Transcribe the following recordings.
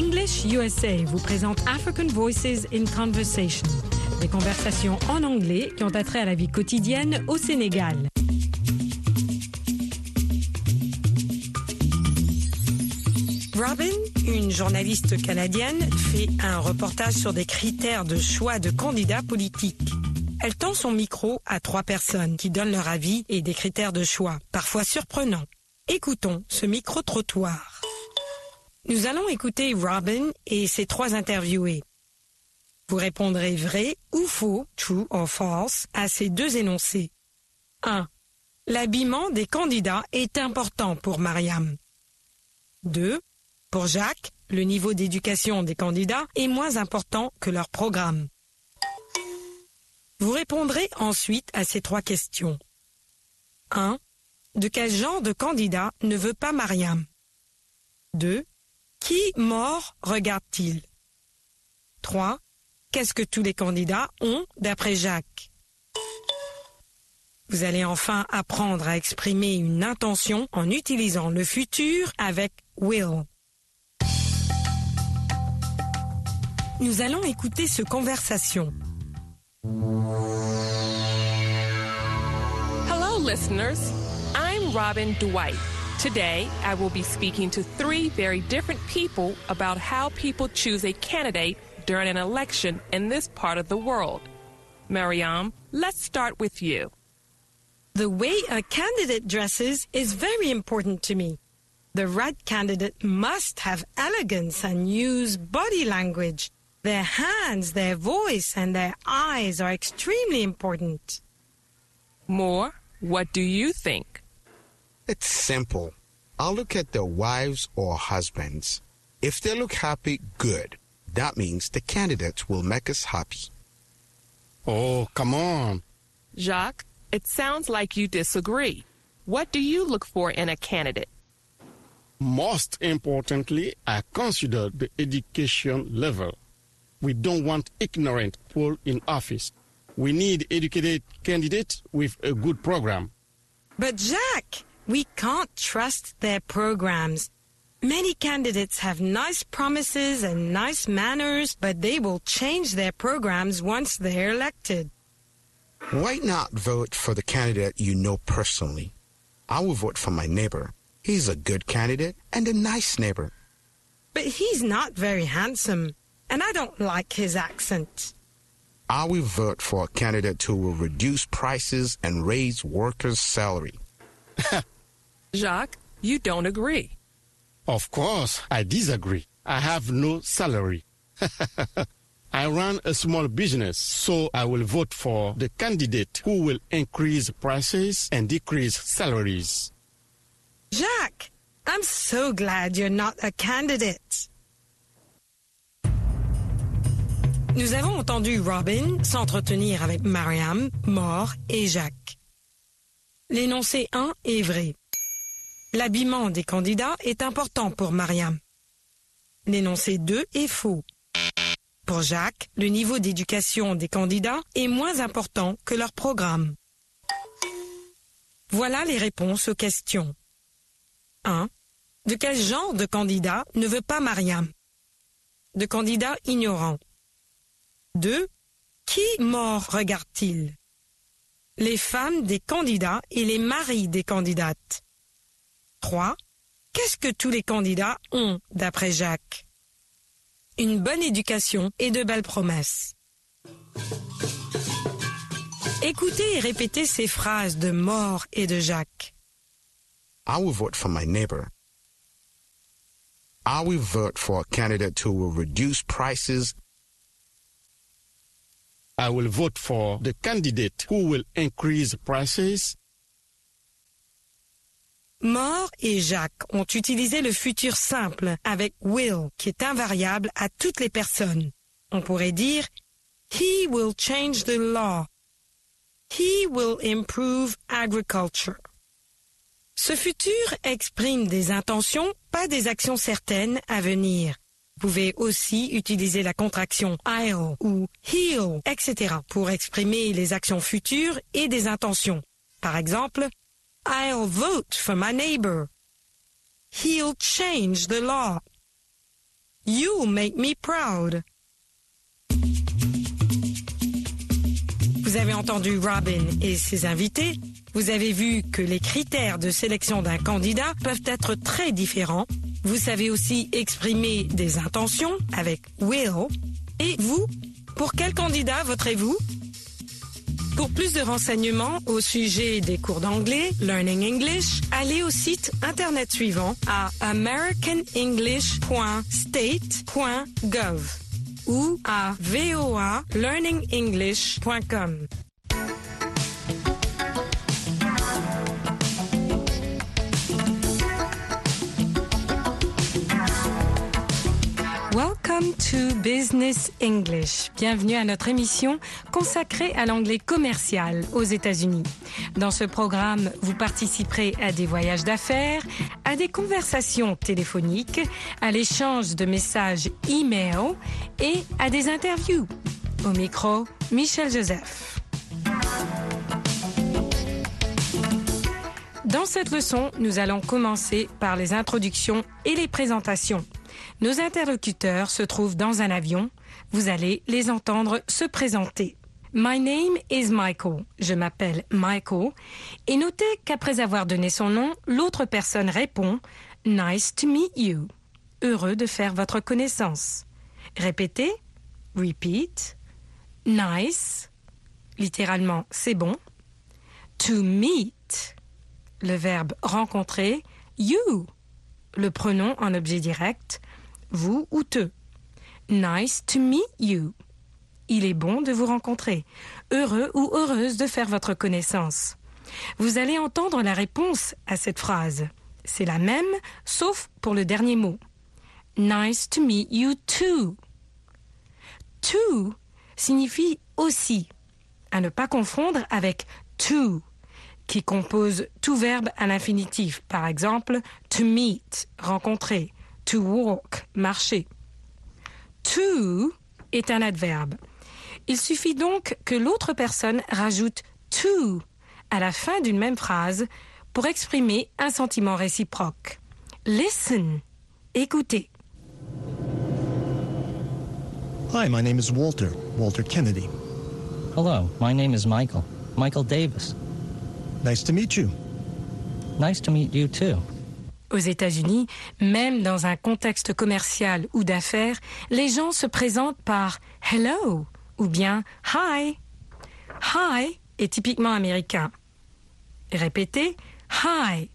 English USA vous présente African Voices in Conversation, des conversations en anglais qui ont attrait à la vie quotidienne au Sénégal. Robin, une journaliste canadienne, fait un reportage sur des critères de choix de candidats politiques. Elle tend son micro à trois personnes qui donnent leur avis et des critères de choix, parfois surprenants. Écoutons ce micro-trottoir. Nous allons écouter Robin et ses trois interviewés. Vous répondrez vrai ou faux, true or false, à ces deux énoncés. 1. L'habillement des candidats est important pour Mariam. 2. Pour Jacques, le niveau d'éducation des candidats est moins important que leur programme. Vous répondrez ensuite à ces trois questions. 1. De quel genre de candidat ne veut pas Mariam? 2. Qui mort regarde-t-il? 3. Qu'est-ce que tous les candidats ont d'après Jacques? Vous allez enfin apprendre à exprimer une intention en utilisant le futur avec will. Nous allons écouter ce conversation. Hello, listeners. I'm Robin Dwight. Today, I will be speaking to three very different people about how people choose a candidate during an election in this part of the world. Mariam, let's start with you. The way a candidate dresses is very important to me. The right candidate must have elegance and use body language. Their hands, their voice, and their eyes are extremely important. Mort, what do you think? It's simple. I'll look at their wives or husbands. If they look happy, good. That means the candidate will make us happy. Oh, come on. Jacques, it sounds like you disagree. What do you look for in a candidate? Most importantly, I consider the education level. We don't want ignorant people in office. We need educated candidates with a good program. But Jack, we can't trust their programs. Many candidates have nice promises and nice manners, but they will change their programs once they're elected. Why not vote for the candidate you know personally? I will vote for my neighbor. He's a good candidate and a nice neighbor. But he's not very handsome, and I don't like his accent. I will vote for a candidate who will reduce prices and raise workers' salary. Jacques, you don't agree. Of course, I disagree. I have no salary. I run a small business, so I will vote for the candidate who will increase prices and decrease salaries. Jacques, I'm so glad you're not a candidate. Nous avons entendu Robin s'entretenir avec Mariam, Mort et Jacques. L'énoncé 1 est vrai. L'habillement des candidats est important pour Mariam. L'énoncé 2 est faux. Pour Jacques, le niveau d'éducation des candidats est moins important que leur programme. Voilà les réponses aux questions. 1. De quel genre de candidat ne veut pas Mariam De candidats ignorants. 2. Qui mort regarde-t-il? Les femmes des candidats et les maris des candidates. 3. Qu'est-ce que tous les candidats ont d'après Jacques? Une bonne éducation et de belles promesses. Écoutez et répétez ces phrases de Mort et de Jacques. I will vote for my neighbor. I will vote for a candidate who will reduce prices. I will vote for the candidate who will increase prices. Mort et Jacques ont utilisé le futur simple avec will, qui est invariable à toutes les personnes. On pourrait dire He will change the law. He will improve agriculture. Ce futur exprime des intentions, pas des actions certaines à venir. Vous pouvez aussi utiliser la contraction I'll ou he'll, etc. pour exprimer les actions futures et des intentions. Par exemple, I'll vote for my neighbor. He'll change the law. You make me proud. Vous avez entendu Robin et ses invités. Vous avez vu que les critères de sélection d'un candidat peuvent être très différents. Vous savez aussi exprimer des intentions avec will. Et vous, pour quel candidat voterez-vous? Pour plus de renseignements au sujet des cours d'anglais, Learning English, allez au site internet suivant à americanenglish.state.gov ou à voalearningenglish.com. Welcome to Business English. Bienvenue à notre émission consacrée à l'anglais commercial aux États-Unis. Dans ce programme, vous participerez à des voyages d'affaires, à des conversations téléphoniques, à l'échange de messages e-mail et à des interviews. Au micro, Michel Joseph. Dans cette leçon, nous allons commencer par les introductions et les présentations. Nos interlocuteurs se trouvent dans un avion. Vous allez les entendre se présenter. My name is Michael. Je m'appelle Michael. Et notez qu'après avoir donné son nom, l'autre personne répond Nice to meet you. Heureux de faire votre connaissance. Répétez. Repeat. Nice. Littéralement, c'est bon. To meet. Le verbe rencontrer. You. Le pronom en objet direct vous ou te. Nice to meet you. Il est bon de vous rencontrer. Heureux ou heureuse de faire votre connaissance. Vous allez entendre la réponse à cette phrase. C'est la même, sauf pour le dernier mot. Nice to meet you too. To signifie aussi, à ne pas confondre avec to, qui compose tout verbe à l'infinitif. Par exemple, to meet, rencontrer to walk, marcher. To est un adverbe. Il suffit donc que l'autre personne rajoute to à la fin d'une même phrase pour exprimer un sentiment réciproque. Listen, écoutez. Hi, my name is Walter, Walter Kennedy. Hello, my name is Michael, Michael Davis. Nice to meet you. Nice to meet you too. Aux États-Unis, même dans un contexte commercial ou d'affaires, les gens se présentent par hello ou bien hi. Hi est typiquement américain. Répétez hi.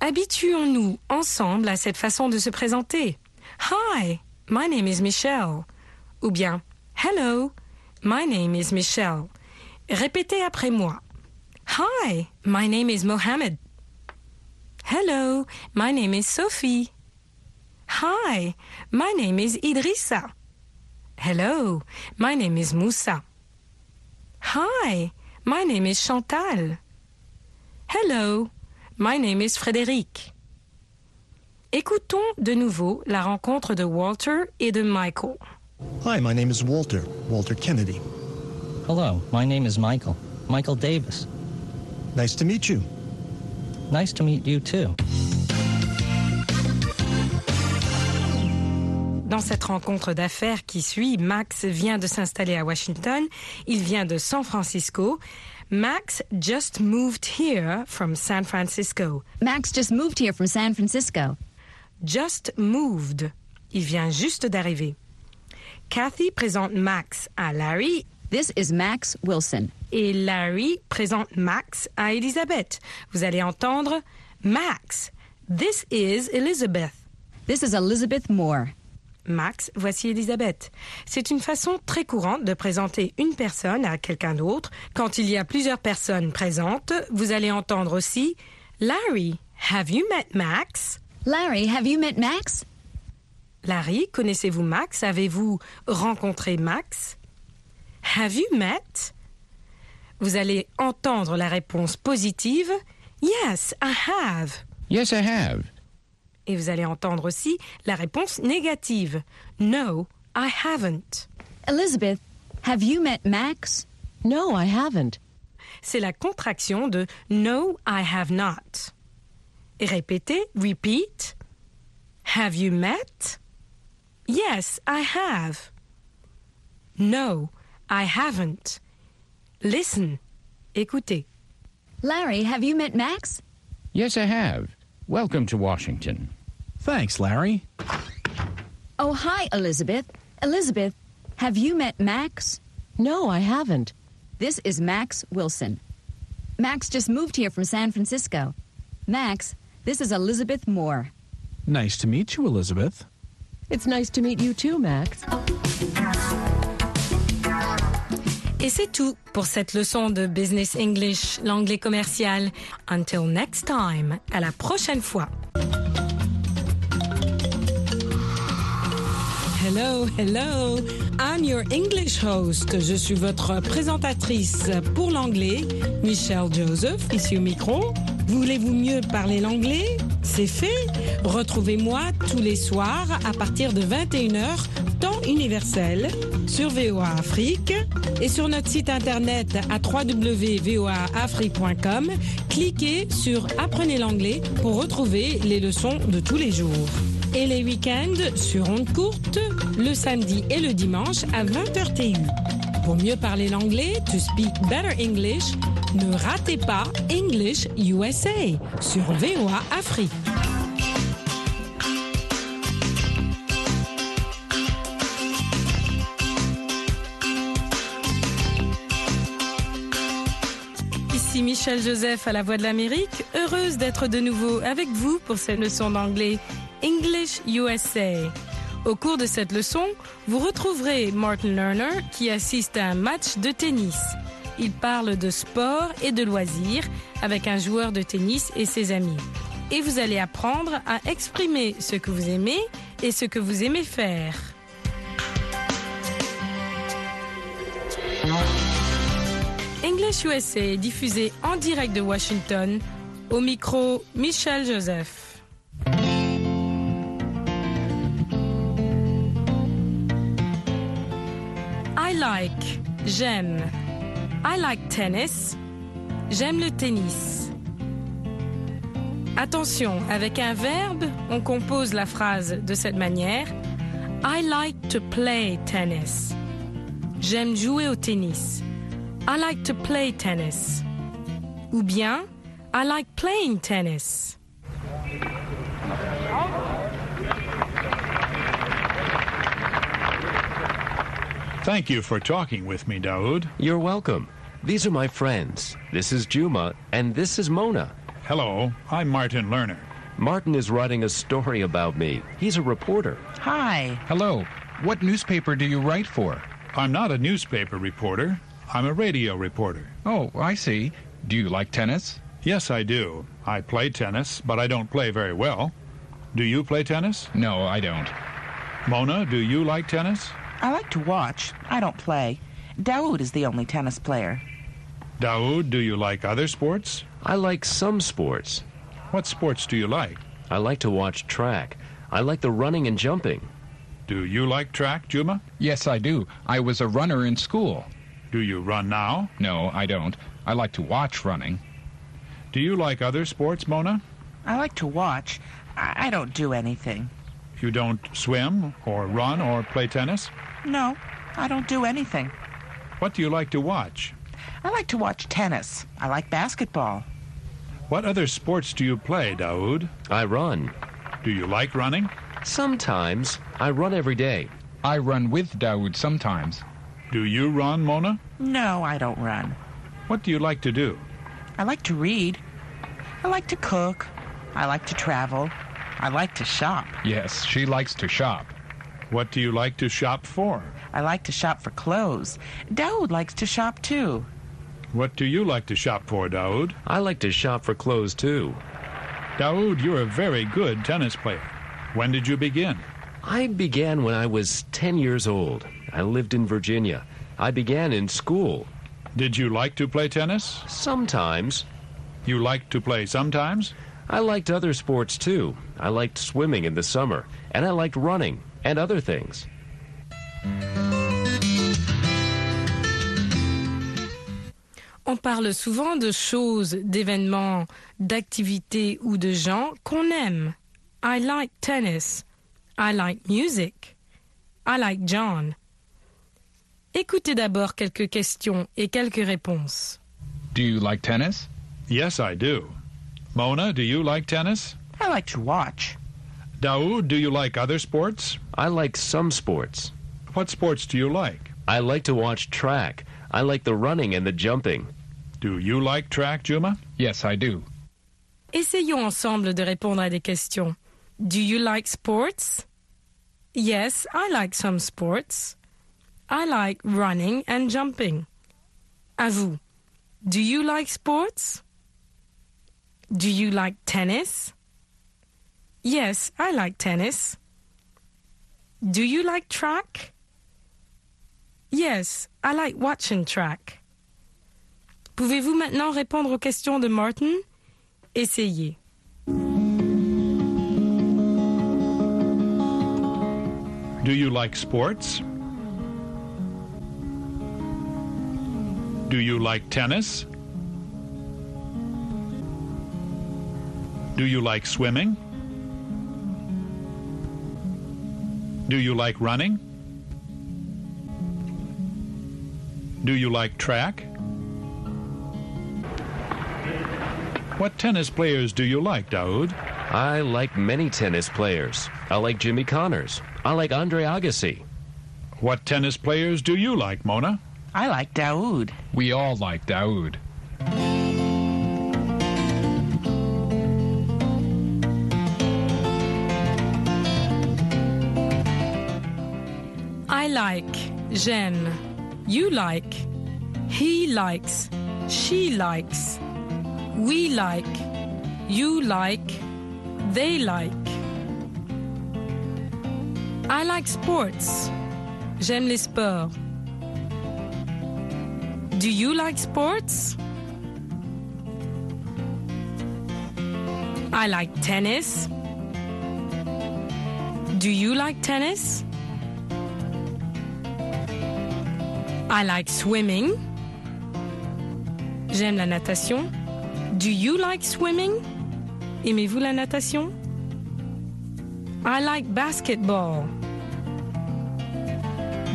Habituons-nous ensemble à cette façon de se présenter. Hi, my name is Michelle. Ou bien Hello, my name is Michelle. Répétez après moi. Hi, my name is Mohammed. Hello, my name is Sophie. Hi, my name is Idrissa. Hello, my name is Moussa. Hi, my name is Chantal. Hello, my name is Frédéric. Écoutons de nouveau la rencontre de Walter et de Michael. Hi, my name is Walter, Walter Kennedy. Hello, my name is Michael, Michael Davis. Nice to meet you. Nice to meet you too. Dans cette rencontre d'affaires qui suit, Max vient de s'installer à Washington. Il vient de San Francisco. Max just moved here from San Francisco. Max just moved here from San Francisco. Just moved. Il vient juste d'arriver. Kathy présente Max à Larry This is Max Wilson. Et Larry présente Max à Elizabeth. Vous allez entendre Max. This is Elizabeth. This is Elizabeth Moore. Max, voici Elisabeth. C'est une façon très courante de présenter une personne à quelqu'un d'autre. Quand il y a plusieurs personnes présentes, vous allez entendre aussi Larry, have you met Max? Larry, have you met Max? Larry, connaissez-vous Max? Avez-vous rencontré Max? Have you met? Vous allez entendre la réponse positive Yes, I have. Yes, I have. Et vous allez entendre aussi la réponse négative No, I haven't. Elizabeth, have you met Max? No, I haven't. C'est la contraction de No, I have not. Et répétez, repeat. Have you met? Yes, I have. No, I haven't. Listen. Écoutez. Larry, have you met Max? Yes, I have. Welcome to Washington. Thanks, Larry. Oh, hi, Elizabeth. Elizabeth, have you met Max? No, I haven't. This is Max Wilson. Max just moved here from San Francisco. Max, this is Elizabeth Moore. Nice to meet you, Elizabeth. It's nice to meet you too, Max. Et c'est tout pour cette leçon de Business English, l'anglais commercial. Until next time, à la prochaine fois. Hello, hello. I'm your English host. Je suis votre présentatrice pour l'anglais, Michelle Joseph, ici au micro. Voulez-vous mieux parler l'anglais? C'est fait. Retrouvez-moi tous les soirs à partir de 21h, temps universel, sur VOA Afrique et sur notre site internet à www.voaafrique.com. Cliquez sur Apprenez l'anglais pour retrouver les leçons de tous les jours. Et les week-ends sur ondes courtes, le samedi et le dimanche à 20h TU. Pour mieux parler l'anglais, to speak better English, ne ratez pas English USA sur VOA Afrique. Michel Joseph à la Voix de l'Amérique, heureuse d'être de nouveau avec vous pour cette leçon d'anglais English USA. Au cours de cette leçon, vous retrouverez Martin Lerner qui assiste à un match de tennis. Il parle de sport et de loisirs avec un joueur de tennis et ses amis. Et vous allez apprendre à exprimer ce que vous aimez et ce que vous aimez faire. English USA diffusé en direct de Washington. Au micro, Michel Joseph. I like, j'aime. I like tennis. J'aime le tennis. Attention, avec un verbe, on compose la phrase de cette manière. I like to play tennis. J'aime jouer au tennis. I like to play tennis. Ou bien, I like playing tennis. Thank you for talking with me, Daoud. You're welcome. These are my friends. This is Juma, and this is Mona. Hello, I'm Martin Lerner. Martin is writing a story about me. He's a reporter. Hi. Hello. What newspaper do you write for? I'm not a newspaper reporter. I'm a radio reporter. Oh, I see. Do you like tennis? Yes, I do. I play tennis, but I don't play very well. Do you play tennis? No, I don't. Mona, do you like tennis? I like to watch. I don't play. Daoud is the only tennis player. Daoud, do you like other sports? I like some sports. What sports do you like? I like to watch track. I like the running and jumping. Do you like track, Juma? Yes, I do. I was a runner in school. Do you run now? No, I don't. I like to watch running. Do you like other sports, Mona? I like to watch. I, I don't do anything. You don't swim or run or play tennis? No, I don't do anything. What do you like to watch? I like to watch tennis. I like basketball. What other sports do you play, Daoud? I run. Do you like running? Sometimes. I run every day. I run with Daoud sometimes. Do you run, Mona? No, I don't run. What do you like to do? I like to read. I like to cook. I like to travel. I like to shop. Yes, she likes to shop. What do you like to shop for? I like to shop for clothes. Daoud likes to shop too. What do you like to shop for, Daoud? I like to shop for clothes too. Daoud, you're a very good tennis player. When did you begin? I began when I was 10 years old. I lived in Virginia. I began in school. Did you like to play tennis? Sometimes. You liked to play sometimes? I liked other sports too. I liked swimming in the summer, and I liked running and other things. On parle souvent de choses, d'événements, d'activités ou de gens qu'on aime. I like tennis. I like music. I like John. Écoutez d'abord quelques questions et quelques réponses. Do you like tennis? Yes, I do. Mona, do you like tennis? I like to watch. Daoud, do you like other sports? I like some sports. What sports do you like? I like to watch track. I like the running and the jumping. Do you like track, Juma? Yes, I do. Essayons ensemble de répondre à des questions. Do you like sports? Yes, I like some sports. I like running and jumping. À vous. Do you like sports? Do you like tennis? Yes, I like tennis. Do you like track? Yes, I like watching track. Pouvez-vous maintenant répondre aux questions de Martin? Essayez. Do you like sports? Do you like tennis? Do you like swimming? Do you like running? Do you like track? What tennis players do you like, Daoud? I like many tennis players. I like Jimmy Connors. I like Andre Agassi. What tennis players do you like, Mona? I like Daoud. We all like Daoud. I like, j'aime, you like, he likes, she likes, we like, you like, they like. I like sports. J'aime les sports. Do you like sports? I like tennis. Do you like tennis? I like swimming. J'aime la natation. Do you like swimming? Aimez-vous la natation? I like basketball.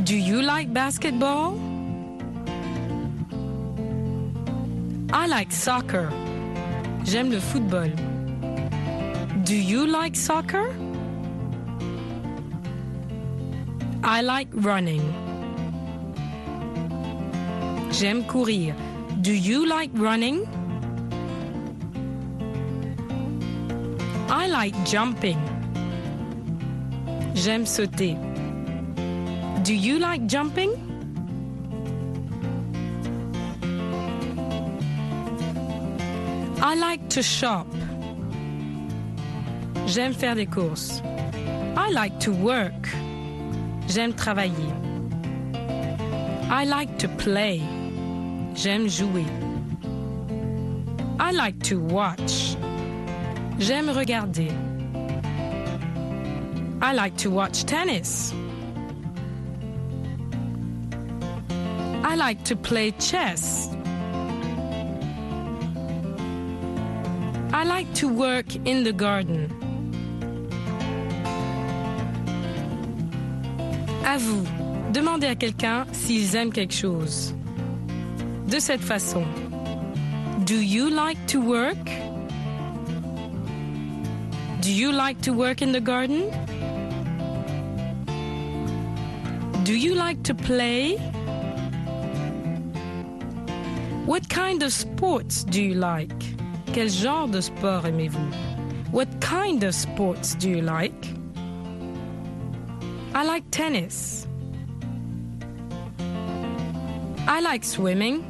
Do you like basketball? I like soccer. J'aime le football. Do you like soccer? I like running. J'aime courir. Do you like running? I like jumping. J'aime sauter. Do you like jumping? I like to shop. J'aime faire des courses. I like to work. J'aime travailler. I like to play. J'aime jouer. I like to watch. J'aime regarder. I like to watch tennis. I like to play chess. I like to work in the garden. À vous, demandez à quelqu'un s'ils aiment quelque chose. De cette façon. Do you like to work? Do you like to work in the garden? Do you like to play? What kind of sports do you like? Quel genre de sport aimez-vous? What kind of sports do you like? I like tennis. I like swimming.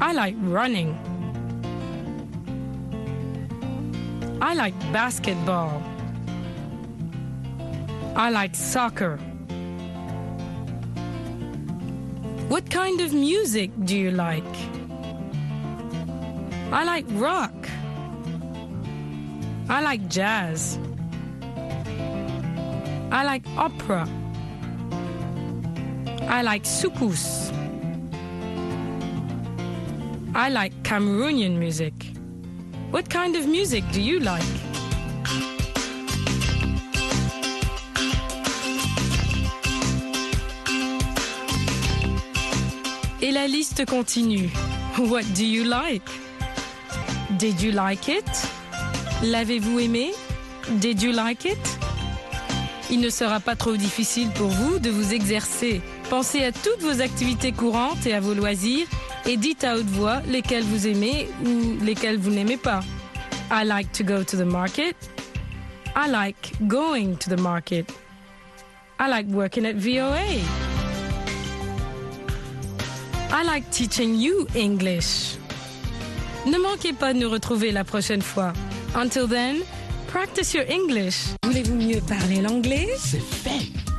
I like running. I like basketball. I like soccer. What kind of music do you like? I like rock. I like jazz. I like opera. I like soukous. I like Cameroonian music. What kind of music do you like? Et la liste continue. What do you like? Did you like it? L'avez-vous aimé? Did you like it? Il ne sera pas trop difficile pour vous de vous exercer. Pensez à toutes vos activités courantes et à vos loisirs et dites à haute voix lesquelles vous aimez ou lesquelles vous n'aimez pas. I like to go to the market. I like going to the market. I like working at VOA. I like teaching you English. Ne manquez pas de nous retrouver la prochaine fois. Until then, practice your English. Voulez-vous mieux parler l'anglais? C'est fait.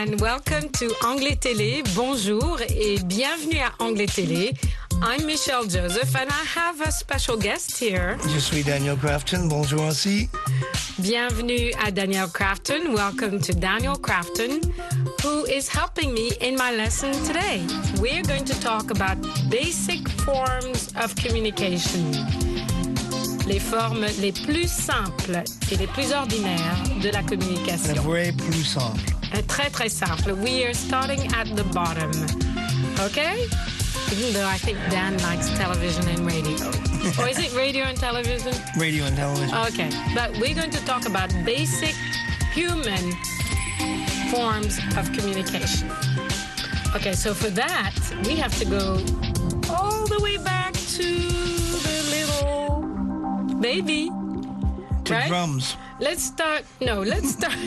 And welcome to Anglais Télé. Bonjour et bienvenue à Anglais Télé. I'm Michelle Joseph and I have a special guest here. Je suis Daniel Crafton. Bonjour aussi. Bienvenue à Daniel Crafton. Welcome to Daniel Crafton, who is helping me in my lesson today. We're going to talk about basic forms of communication. Les formes les plus simples et les plus ordinaires de la communication. Le vrai plus simple. Uh, Très très simple. We are starting at the bottom. Okay? Even though I think Dan likes television and radio. or is it radio and television? Radio and television. Okay. But we're going to talk about basic human forms of communication. Okay, so for that, we have to go all the way back to the little baby. To right? drums. Let's start. No, let's start.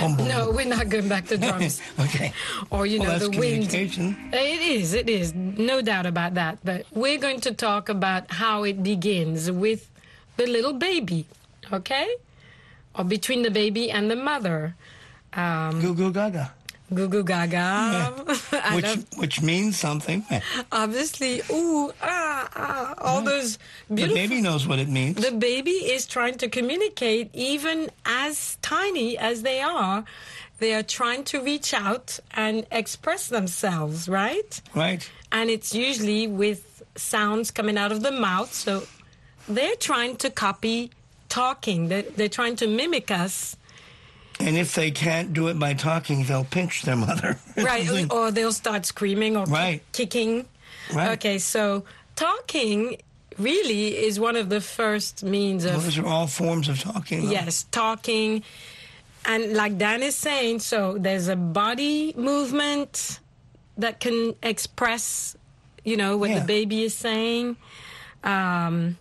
No, we're not going back to drums. okay. Or, you Well, know, that's the wind. It is, it is. No doubt about that. But we're going to talk about how it begins with the little baby, okay? Or between the baby and the mother. Um, Goo goo gaga. Goo goo gaga. I Which love- which means something. obviously, ooh, ah, ah, all those The beautiful. baby knows what it means. The baby is trying to communicate, even as tiny as they are. They are trying to reach out and express themselves, right? Right. And it's usually with sounds coming out of the mouth. So they're trying to copy talking, they're, they're trying to mimic us. And if they can't do it by talking, they'll pinch their mother. right or they'll start screaming or Right. kicking Right. okay so talking really is one of the first means of Those are all forms of talking. though. yes talking and like dan is saying so there's a body movement that can express you know what Yeah. the baby is saying um,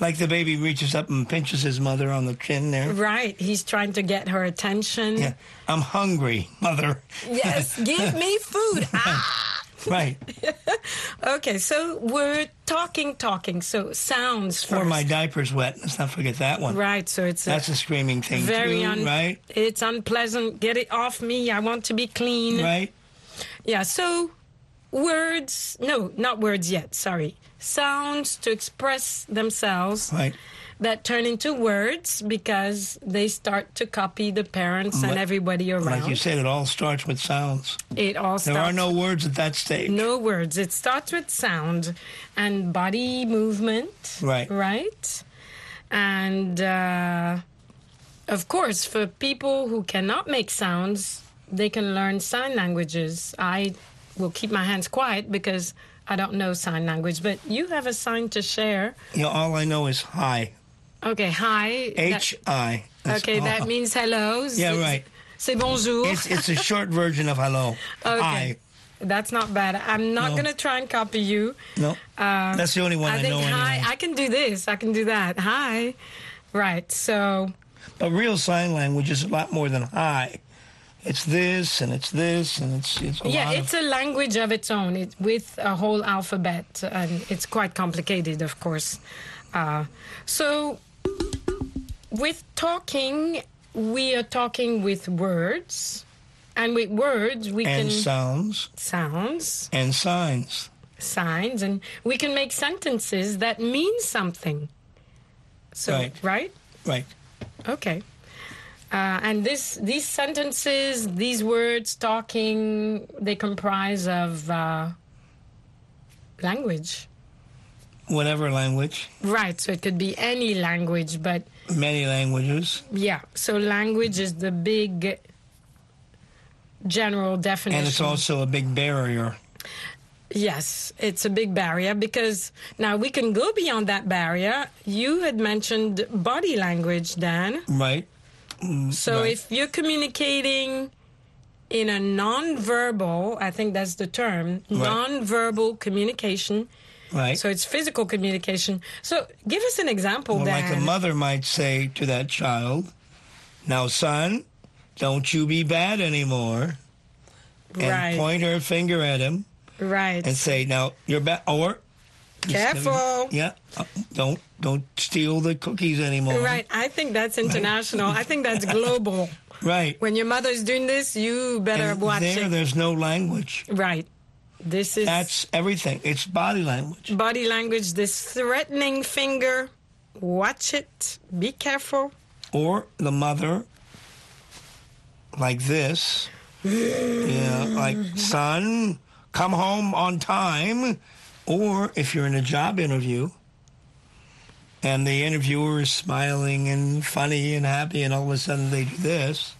Like the baby reaches up and pinches his mother on the chin there. right he's trying to get her attention Yeah. I'm hungry, mother. yes give me food ah! Right. Okay, so we're talking, talking. So sounds first. Or my diaper's wet. Let's not forget that one. Right, so it's a That's a screaming thing very too, un- right? It's unpleasant. Get it off me. I want to be clean. Right. Yeah. So words. No, not words yet. Sorry. Sounds to express themselves. Right. That turn into words because they start to copy the parents and everybody around. Like you said, it all starts with sounds. it all There are no words at that stage. No words. It starts with sound and body movement. Right. Right. And uh, of course, for people who cannot make sounds, they can learn sign languages. I will keep my hands quiet because I don't know sign language, but you have a sign to share. You know, all I know is hi. Okay, hi. H I. Okay, all. that means hello. Yeah, right. C'est bonjour. It's, it's a short version of hello. Okay. Hi. That's not bad. I'm not No. going to try and copy you. No. Uh, That's the only one I think know hi. anyway. I can do this. I can do that. Hi. Right. So But real sign language is a lot more than hi. It's this and it's this and it's it's a yeah, it's a language of its own. It, with a whole alphabet, and it's quite complicated, of course. Uh, so with talking, we are talking with words, and with words we and can sounds sounds and signs. signs, and we can make sentences that mean something. So Right. right? Right. Okay. Uh, and this, these sentences, these words, talking, they comprise of uh, language. Whatever language, Right. So it could be any language, but many languages, yeah. So language is the big general definition. and it's also a big barrier. Yes, it's a big barrier because now we can go beyond that barrier. You had mentioned body language, Dan. Right. Mm, So right. if you're communicating in a non-verbal, I think that's the term, Right. non-verbal communication. Right. So it's physical communication. So give us an example, Well, like a mother might say to that child, "Now, son, don't you be bad anymore," and Right. point her finger at him right. and say, "Now you're bad," or Careful. yeah, uh, don't don't steal the cookies anymore. Right. I think that's international. I think that's global. Right. When your mother's doing this, you better And watch there, it. there's no language. Right. This is That's everything. It's body language. body language. This threatening finger. Watch it. Be careful. Or the mother, like this. yeah, like, son, come home on time. Or if you're in a job interview and the interviewer is smiling and funny and happy, and all of a sudden they do this,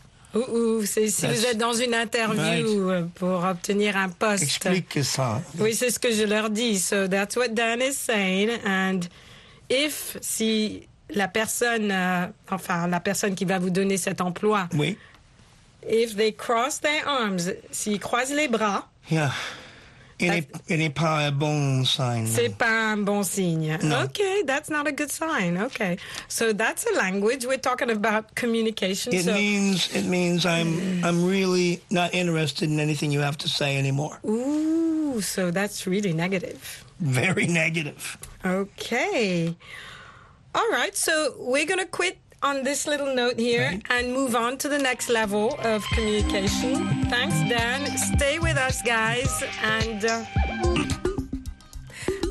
c'est si vous êtes dans une interview euh, pour obtenir un poste. explique ça. Oui, c'est ce que je leur dis. So that's what Dan is saying. And if, si la personne, euh, enfin, la personne qui va vous donner cet emploi, Oui. if they cross their arms, s'ils croisent les bras, Yeah. Il n'est il n'est pas un bon signe. c'est pas un bon signe. No. Okay, that's not a good sign. Okay. So that's a language. We're talking about communication. It so, means it means I'm mm. I'm really not interested in anything you have to say anymore. ooh, so that's really negative. Very negative. Okay. All right. So we're going to quit on this little note here and move on to the next level of communication. Thanks, Dan. Stay with us, guys. And uh,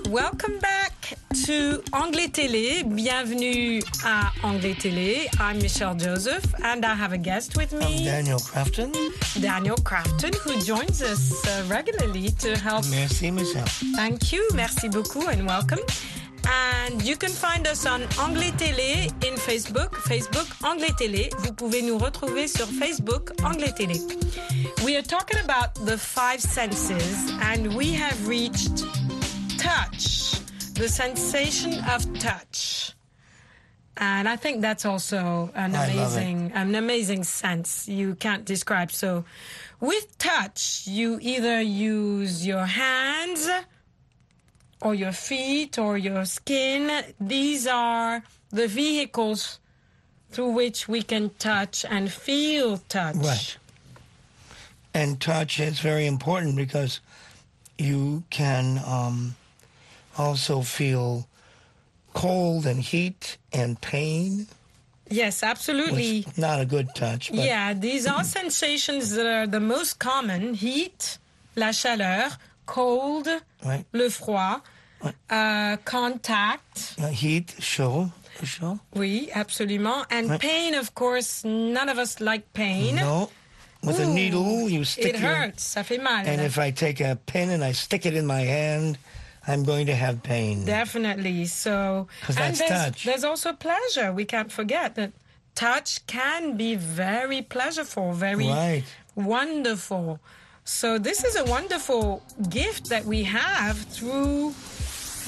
welcome back to Anglais Télé. Bienvenue à Anglais Télé. I'm Michelle Joseph, and I have a guest with me. Daniel Crafton. Daniel Crafton, who joins us uh, regularly to help Merci, Michelle. Thank you. Merci beaucoup and welcome. And you can find us on Anglais Télé in Facebook. Facebook Anglais Télé. Vous pouvez nous retrouver sur Facebook Anglais Télé. We are talking about the five senses and we have reached touch, the sensation of touch. And I think that's also an I love it. amazing, an amazing sense you can't describe. So, with touch, you either use your hands or your feet or your skin. These are the vehicles through which we can touch and feel touch. Right. And touch is very important because you can um, also feel cold and heat and pain. Yes, absolutely. Not a good touch. But Yeah, these are sensations that are the most common heat, la chaleur, cold, Right. le froid, uh, contact. Uh, heat, chaud, chaud. Oui, absolument. And Right. pain, of course, none of us like pain. No. With a needle, you stick It your- hurts, ça fait mal. And if I take a pin and I stick it in my hand, I'm going to have pain. Definitely. So, and that's there's, touch. there's also pleasure. We can't forget that touch can be very pleasureful, very Right. wonderful. So, this is a wonderful gift that we have through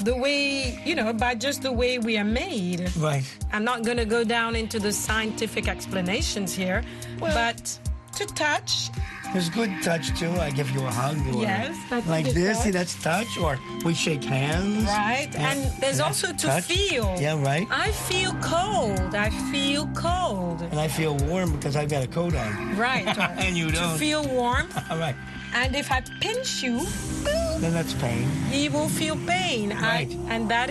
the way, you know, by just the way we are made. Right. I'm not going to go down into the scientific explanations here, but to touch, There's good touch too. I give you a hug. Or Yes, that's like this. touch. See, that's touch. Or we shake hands. right? Yeah. And there's also to touch. feel. Yeah, right. I feel cold. I feel cold. And I feel warm because I've got a coat on. Right. and you don't. feel warm. All right. And if I pinch you, Then that's pain. he will feel pain. Right. I, and that